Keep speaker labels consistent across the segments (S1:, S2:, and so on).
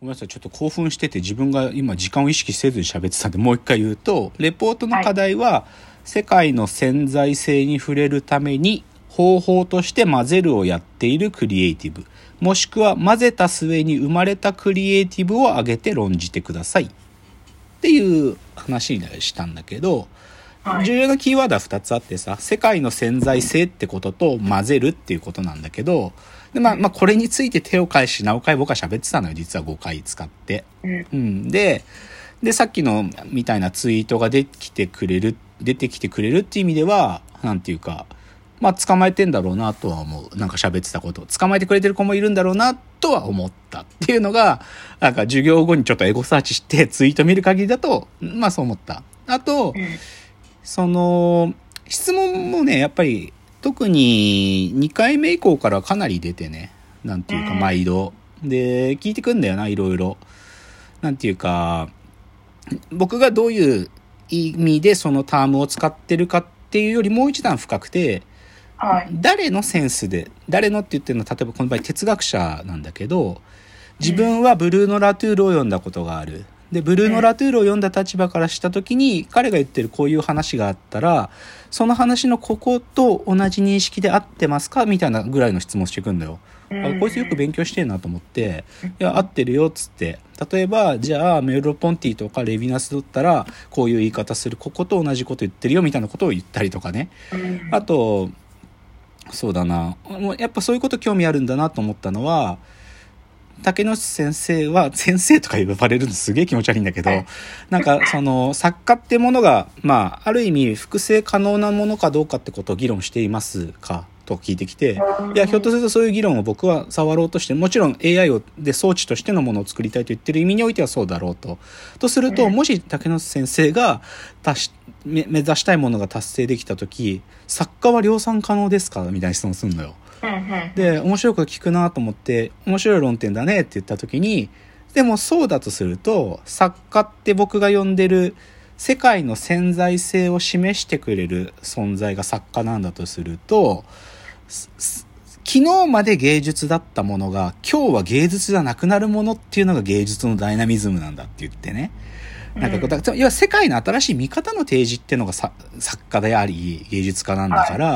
S1: ごめんなさい、ちょっと興奮してて自分が今時間を意識せずに喋ってたんでもう一回言うと、レポートの課題は、世界の潜在性に触れるために方法として混ぜるをやっているクリエイティブ、もしくは混ぜた末に生まれたクリエイティブを挙げて論じてください。っていう話にしたんだけど、重要なキーワードは2つあってさ、世界の潜在性ってことと混ぜるっていうことなんだけど、で、まあ、まあ、これについて手を返し、なおかい僕は喋ってたのよ、実は5回使って。うん。で、で、さっきのみたいなツイートが出てきてくれる、出てきてくれるっていう意味では、なんていうか、まあ、捕まえてんだろうなとは思う。なんか喋ってたこと。捕まえてくれてる子もいるんだろうなとは思ったっていうのが、なんか授業後にちょっとエゴサーチしてツイート見る限りだと、まあそう思った。あと、その、質問もね、やっぱり特に2回目以降からかなり出てね、なんていうか毎度。で、聞いてくんだよな、いろいろ。なんていうか、僕がどういう意味でそのタームを使ってるかっていうよりもう一段深くて、はい、誰のセンスで、誰のって言ってるのは、例えばこの場合哲学者なんだけど、自分はブルーノ・ラトゥールを読んだことがある。で、ブルーノ・ラトゥールを読んだ立場からした時に、彼が言ってるこういう話があったら、その話のここと同じ認識で合ってますかみたいなぐらいの質問していくんだよ。あこいつよく勉強してんなと思って、いや、合ってるよっつって。例えば、じゃあ、メロポンティとかレヴィナスだったら、こういう言い方する、ここと同じこと言ってるよみたいなことを言ったりとかね。あと、そうだな。もうやっぱそういうこと興味あるんだなと思ったのは、竹野先生は、先生とか呼ばれるのすげえ気持ち悪いんだけど、なんかその作家ってものが、まあ、ある意味複製可能なものかどうかってことを議論していますか？と聞いてきて、いや、ひょっとするとそういう議論を僕は触ろうとして、もちろん AI をで装置としてのものを作りたいと言ってる意味においてはそうだろうと。とすると、もし竹野先生が達し目指したいものが達成できた時、作家は量産可能ですか？みたいな質問するのよ。で、面白いこと聞くなと思って、面白い論点だねって言った時に、でもそうだとすると、作家って僕が呼んでる世界の潜在性を示してくれる存在が作家なんだとすると、昨日まで芸術だったものが今日は芸術じゃなくなるものっていうのが芸術のダイナミズムなんだって言ってね。なんかこう、要は世界の新しい見方の提示っていうのが作家であり芸術家なんだから、はい。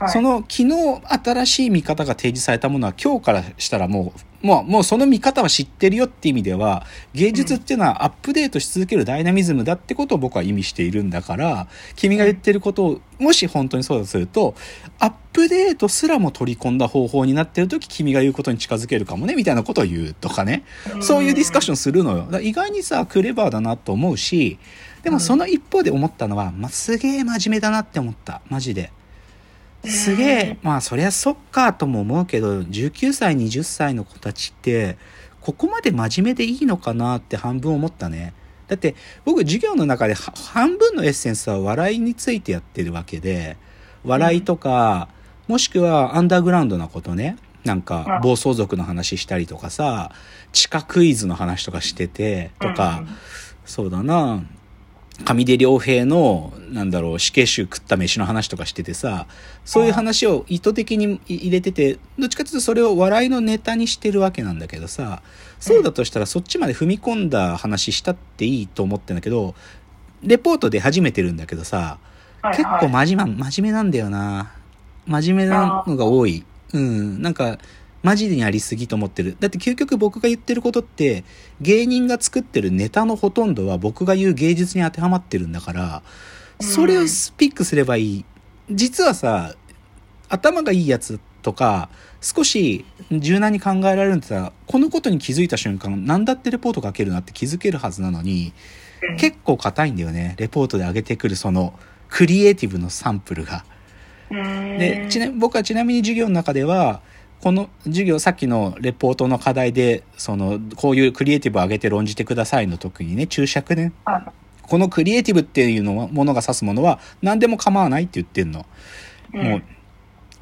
S1: はい、その昨日新しい見方が提示されたものは今日からしたらもうもう、もうその見方は知ってるよって意味では、芸術っていうのはアップデートし続けるダイナミズムだってことを僕は意味しているんだから、君が言ってることを、もし本当にそうだとすると、アップデートすらも取り込んだ方法になってる時、君が言うことに近づけるかもね、みたいなことを言うとかね。そういうディスカッションするのよ。意外にさ、クレバーだなと思うし、でもその一方で思ったのは、まあ、すげえ真面目だなって思った。マジで。すげえ、まあそりゃそっかとも思うけど、19歳、20歳の子たちって、ここまで真面目でいいのかなって半分思ったね。だって僕授業の中で半分のエッセンスは笑いについてやってるわけで、笑いとか、もしくはアンダーグラウンドなことね。なんか暴走族の話したりとかさ、地下クイズの話とかしてて、とか、そうだな、上出良平の、なんだろう、死刑囚食った飯の話とかしててさ、そういう話を意図的に入れてて、どっちかというとそれを笑いのネタにしてるわけなんだけどさ、そうだとしたらそっちまで踏み込んだ話したっていいと思ってんだけど、レポートで初めてるんだけどさ、結構真面目、真面目なんだよな。真面目なのが多い。うん、なんか、マジでやりすぎと思ってる。だって究極僕が言ってることって、芸人が作ってるネタのほとんどは僕が言う芸術に当てはまってるんだから、それをピックすればいい。実はさ、頭がいいやつとか、少し柔軟に考えられるんだったら、このことに気づいた瞬間、何だってレポート書けるなって気づけるはずなのに、結構硬いんだよね。レポートで上げてくるその、クリエイティブのサンプルが。で、ちな僕はちなみに授業の中では、この授業、さっきのレポートの課題で、その、こういうクリエイティブを上げて論じてくださいの時にね、注釈ね。このクリエイティブっていうのは、ものが指すものは、何でも構わないって言ってんの。うん、もう、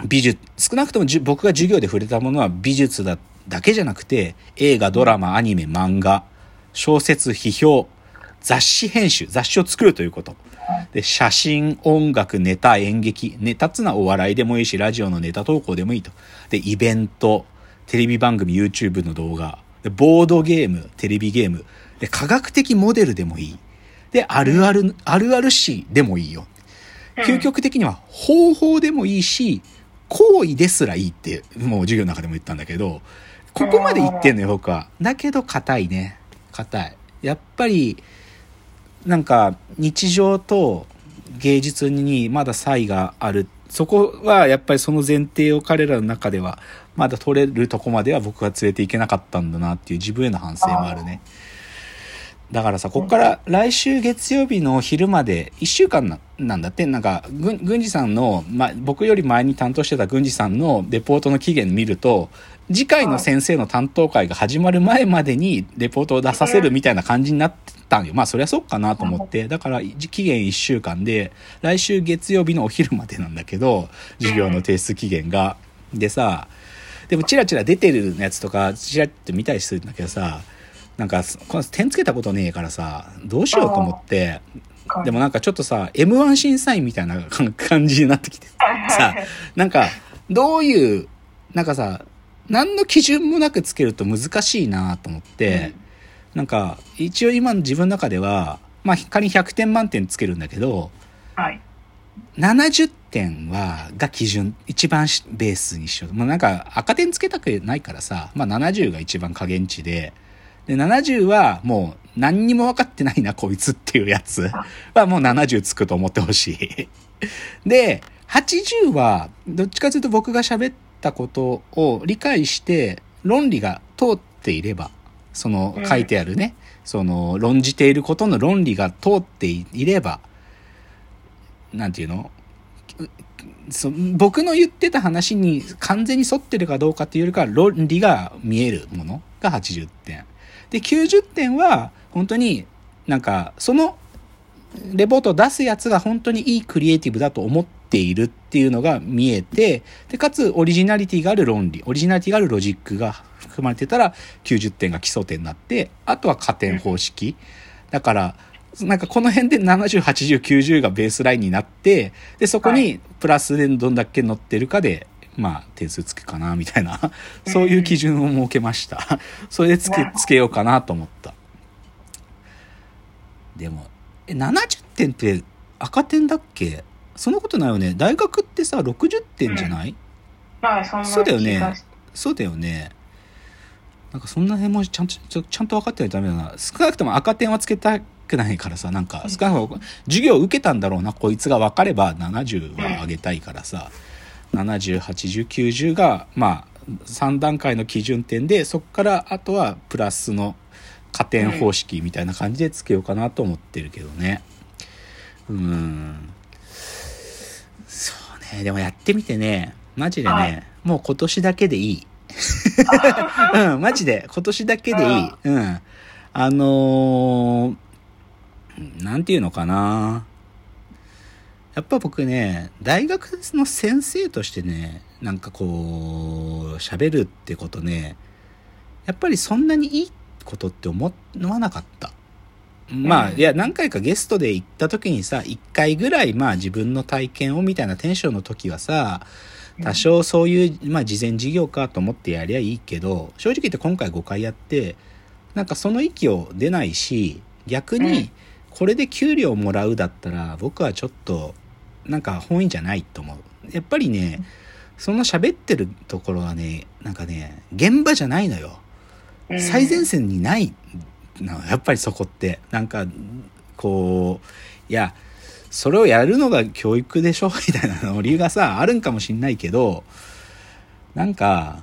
S1: 美術、少なくとも僕が授業で触れたものは美術だ、だけじゃなくて、映画、ドラマ、アニメ、漫画、小説、批評、雑誌編集、雑誌を作るということ。で、写真、音楽、ネタ、演劇。ネタっつのはお笑いでもいいし、ラジオのネタ投稿でもいいと。で、イベント、テレビ番組、YouTube の動画、でボードゲーム、テレビゲーム、で科学的モデルでもいい。で、あるある、あるある詩でもいいよ。究極的には方法でもいいし、行為ですらいいって、もう授業の中でも言ったんだけど、ここまで言ってんのよ、僕は。だけど、硬いね。硬い。やっぱり、なんか、日常と芸術にまだ差異がある。そこは、やっぱりその前提を彼らの中では、まだ取れるとこまでは僕は連れていけなかったんだなっていう自分への反省もあるね。だからさ、こっから来週月曜日の昼まで1週間なんだって、なんか、郡司さんの、ま、僕より前に担当してた郡司さんのレポートの期限見ると、次回の先生の担当会が始まる前までにレポートを出させるみたいな感じになってたんよ。まあそりゃそうかなと思って。だから期限1週間で、来週月曜日のお昼までなんだけど、授業の提出期限が。でさ、でもチラチラ出てるやつとか、チラって見たりするんだけどさ、なんか、この点つけたことねえからさ、どうしようと思って、でもなんかちょっとさ、M1 審査員みたいな感じになってきて。さ、なんか、どういう、なんかさ、何の基準もなくつけると難しいなと思って、うん、なんか、一応今の自分の中では、まあ、仮に100点満点つけるんだけど、はい、70点は、が基準、一番ベースにしよう。もうなんか赤点つけたくないからさ、まあ70が一番加減値で、で、70はもう何にも分かってないな、こいつっていうやつ。はもう70つくと思ってほしい。で、80は、どっちかというと僕が喋ったことを理解して、論理が通っていれば、その書いてあるね、その論じていることの論理が通っていれば、なんていうの？そ僕の言ってた話に完全に沿ってるかどうかっていうよりかは論理が見えるものが80点。で、90点は、本当になんか、そのレポートを出すやつが本当にいいクリエイティブだと思っているっていうのが見えて、で、かつオリジナリティがある論理、オリジナリティがあるロジックが含まれてたら90点が基礎点になって、あとは加点方式。だから、なんかこの辺で70、80、90がベースラインになって、で、そこにプラスでどんだけ乗ってるかでまあ、点数つくかな、みたいな、そういう基準を設けました。それでつけ、つけようかなと思った。でも、え、70点って赤点だっけ？そんなことないよね。大学ってさ、60点じゃない、
S2: まあ、そ
S1: そうだよね。そうだよね。なんかそんな辺もちゃんと、ちゃんと分かってないとダメだな。少なくとも赤点はつけたくないからさ、なんか、少なくとも授業受けたんだろうな、こいつが分かれば70は上げたいからさ。うん70、80、90が、まあ、3段階の基準点で、そこからあとはプラスの加点方式みたいな感じでつけようかなと思ってるけどね。うん。そうね。でもやってみてね、マジでね、もう今年だけでいい。うん、マジで、今年だけでいい。うん。あのー、なんていうのかな。やっぱ僕ね、大学の先生としてね、なんかこう、喋るってことね、やっぱりそんなにいいことって思わなかった。まあ、いや、何回かゲストで行った時にさ、一回ぐらい、まあ自分の体験をみたいなテンションの時はさ、多少そういう、まあ事前事業かと思ってやりゃいいけど、正直言って今回5回やって、なんかその息を出ないし、逆に、これで給料もらうだったら、僕はちょっと、なんか本意じゃないと思う。やっぱりね、その喋ってるところはね、なんかね、現場じゃないのよ。最前線にないの、やっぱりそこって。なんか、こう、いや、それをやるのが教育でしょ？みたいなの理由がさ、あるんかもしんないけど、なんか、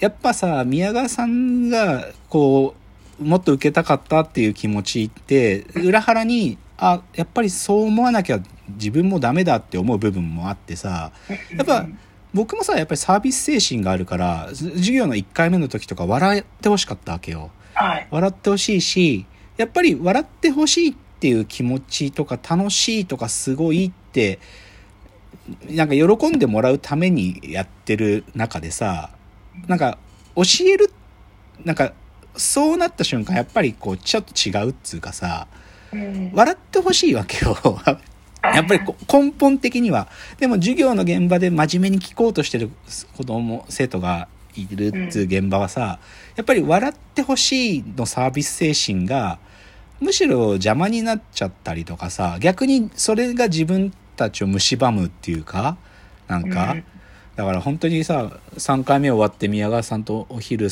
S1: やっぱさ、宮川さんが、こう、もっと受けたかったっていう気持ちって、裏腹に、あ、やっぱりそう思わなきゃ自分もダメだって思う部分もあってさやっぱ僕もさやっぱりサービス精神があるから授業の1回目の時とか笑ってほしかったわけよ。はい、笑ってほしいしやっぱり笑ってほしいっていう気持ちとか楽しいとかすごいってなんか喜んでもらうためにやってる中でさなんか教えるなんかそうなった瞬間やっぱりこうちょっと違うっつうかさ、笑ってほしいわけよ。やっぱり根本的には。でも授業の現場で真面目に聞こうとしてる子供、生徒がいるっていう現場はさ、やっぱり笑ってほしいのサービス精神が、むしろ邪魔になっちゃったりとかさ、逆にそれが自分たちを蝕むっていうか、なんか、
S2: うん。
S1: だから本当にさ、3回目終わって宮川さんとお昼、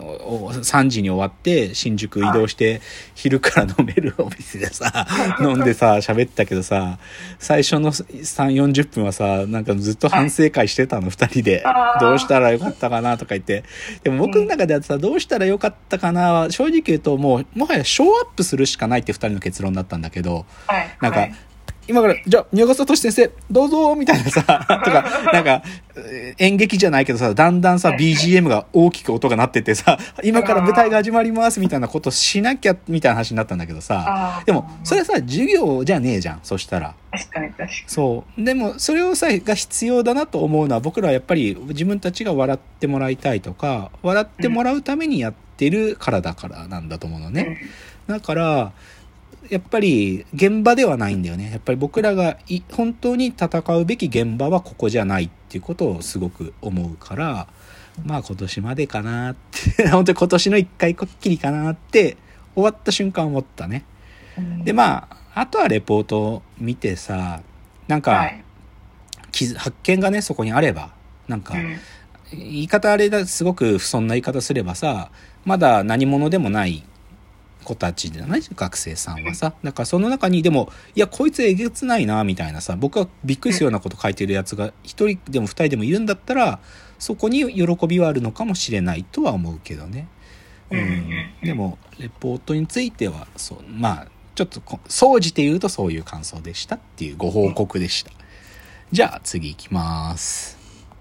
S1: 3時に終わって新宿移動して昼から飲めるお店でさ飲んでさ喋ったけどさ最初の3 4 0分はさなんかずっと反省会してたの2人で。どうしたらよかったかなとか言って。でも僕の中ではさどうしたらよかったかなは正直言うともうもはやショーアップするしかないって2人の結論だったんだけど
S2: はい。
S1: なんか、
S2: はい
S1: 今から、じゃあ、宮川聡先生、どうぞみたいなさ、とか、なんか、えー演劇じゃないけどさ、だんだんさ、BGM が大きく音が鳴っててさ、今から舞台が始まりますみたいなことしなきゃ、みたいな話になったんだけどさ、でも、それはさ、授業じゃねえじゃん、そしたら。
S2: 確かに確かに。
S1: そう。でも、それをさ、が必要だなと思うのは、僕らはやっぱり自分たちが笑ってもらいたいとか、笑ってもらうためにやってるからだからなんだと思うのね。だから、やっぱり現場ではないんだよね。やっぱり僕らがい本当に戦うべき現場はここじゃないっていうことをすごく思うから、まあ今年までかなって、本当に今年の一回こっきりかなって終わった瞬間思ったね。
S2: うん
S1: で、まあ、あとはレポートを見てさ、なんか、
S2: はい。
S1: 気づ発見がね、そこにあれば、なんか、
S2: うん
S1: 言い方あれだ、すごく不遜な言い方すればさ、まだ何者でもない子たちじゃない学生さんはさ。だからその中にでも、いや、こいつえげつないな、みたいなさ、僕はびっくりするようなこと書いてるやつが一人でも二人でもいるんだったら、そこに喜びはあるのかもしれないとは思うけどね。う
S2: うん
S1: ん。でも、レポートについては、そう、まあ、ちょっとこ、総じて言うとそういう感想でしたっていうご報告でした。じゃあ次行きます。